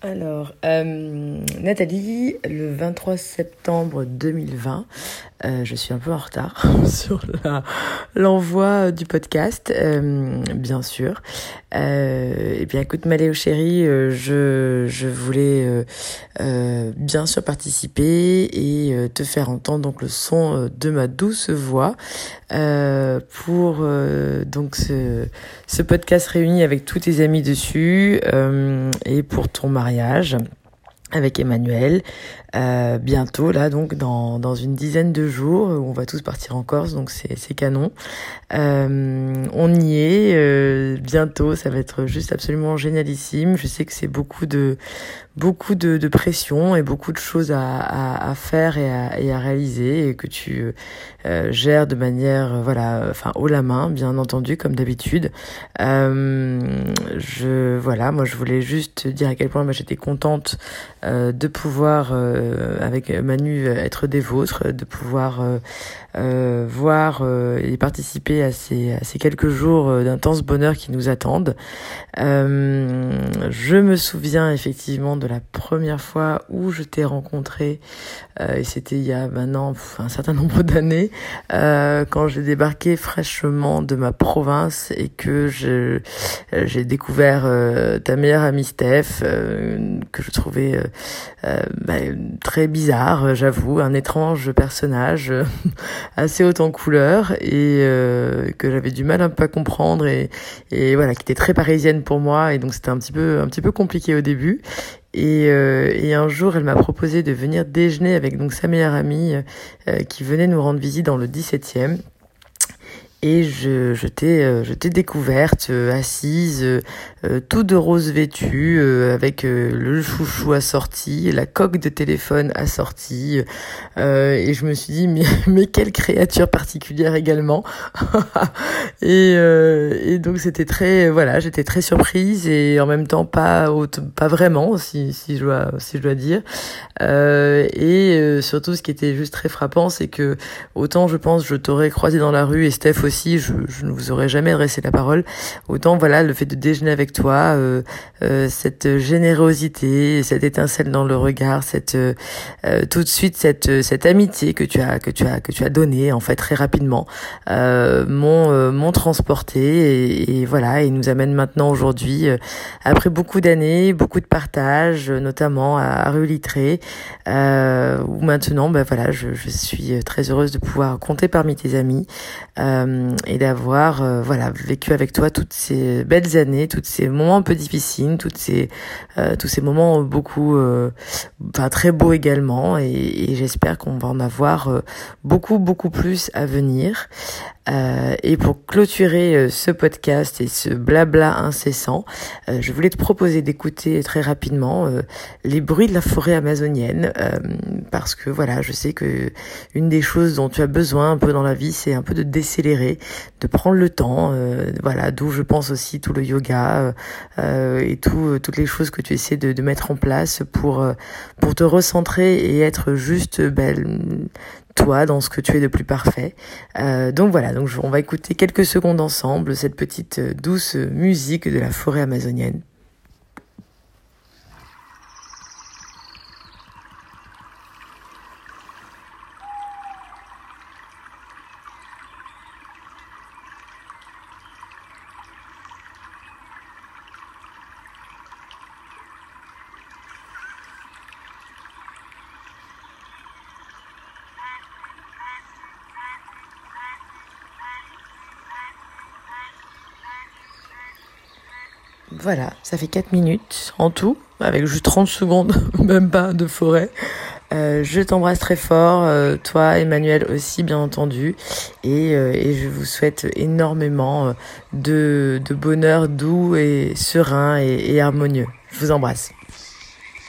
Alors, euh, Nathalie, le 23 septembre 2020, euh, je suis un peu en retard sur l'envoi du podcast, euh, bien sûr. Euh, et bien, écoute, Maléo chéri, euh, je, je voulais bien sûr participer et te faire entendre donc le son de ma douce voix pour donc ce podcast réuni avec tous tes amis dessus et pour ton mariage mariage avec Emmanuel. Euh, bientôt là donc dans, dans une dizaine de jours on va tous partir en Corse donc c'est c'est canon. Euh, on y est euh, bientôt ça va être juste absolument génialissime. Je sais que c'est beaucoup de beaucoup de, de, pression et beaucoup de choses à, à, à faire et à, et à, réaliser et que tu euh, gères de manière euh, voilà enfin haut la main bien entendu comme d'habitude. Euh, je voilà moi je voulais juste dire à quel point bah, j'étais contente euh, de pouvoir avec Manu être des vôtres de pouvoir voir et participer à ces, à ces quelques jours d'intense bonheur qui nous attendent. Je me souviens effectivement de la première fois où je t'ai rencontré, euh, et c'était il y a maintenant un certain nombre d'années, euh, quand j'ai débarqué fraîchement de ma province et que euh, j'ai découvert euh, ta meilleure amie Steph, euh, que je trouvais bah, très bizarre, j'avoue, un étrange personnage assez haut en couleur et que j'avais du mal un peu à comprendre et, et voilà, qui était très parisienne pour moi et donc c'était un petit peu un petit peu compliqué au début et, euh, et, un jour, elle m'a proposé de venir déjeuner avec donc sa meilleure amie euh, qui venait nous rendre visite dans le 17e. Et je, je t'ai, euh, je t'ai découverte euh, assise, euh, tout de rose vêtue, avec le chouchou assorti, la coque de téléphone assortie. et je me suis dit, mais, mais quelle créature particulière également. et, et donc c'était très, voilà, j'étais très surprise et en même temps pas, pas vraiment, si, si je dois, si je dois dire. et surtout, ce qui était juste très frappant, c'est que autant je pense je t'aurais croisé dans la rue et Steph je, je, ne vous aurais jamais adressé la parole. Autant voilà, le fait de déjeuner avec toi, euh, euh, cette générosité, cette étincelle dans le regard, cette euh, tout de suite cette cette amitié que tu as que tu as que tu as donnée en fait très rapidement, euh, m'ont m'ont transporté et, et, voilà et nous amène maintenant aujourd'hui après beaucoup d'années, beaucoup de partage, notamment à, rue Littré, où maintenant ben voilà je, je suis très heureuse de pouvoir compter parmi tes amis et d'avoir euh, voilà vécu avec toi toutes ces belles années, tous ces moments un peu difficiles, toutes ces euh, tous ces moments beaucoup euh, enfin très beaux également et, et j'espère qu'on va en avoir beaucoup beaucoup plus à venir. Euh, et pour clôturer euh, ce podcast et ce blabla incessant, euh, je voulais te proposer d'écouter très rapidement les bruits de la forêt amazonienne, parce que voilà, je sais que une des choses dont tu as besoin un peu dans la vie, c'est un peu de décélérer, de prendre le temps. voilà, d'où je pense aussi tout le yoga et tout, toutes les choses que tu essaies de, mettre en place pour pour te recentrer et être juste belle toi, dans ce que tu es de plus parfait. Euh, donc voilà, donc on va écouter quelques secondes ensemble cette petite euh, douce musique de la forêt amazonienne. Voilà, ça fait 4 minutes en tout, avec juste 30 secondes, même pas, de forêt. Euh, je t'embrasse très fort, euh, toi Emmanuel aussi bien entendu, et, euh, et je vous souhaite énormément de, de bonheur doux et serein et, et harmonieux. Je vous embrasse.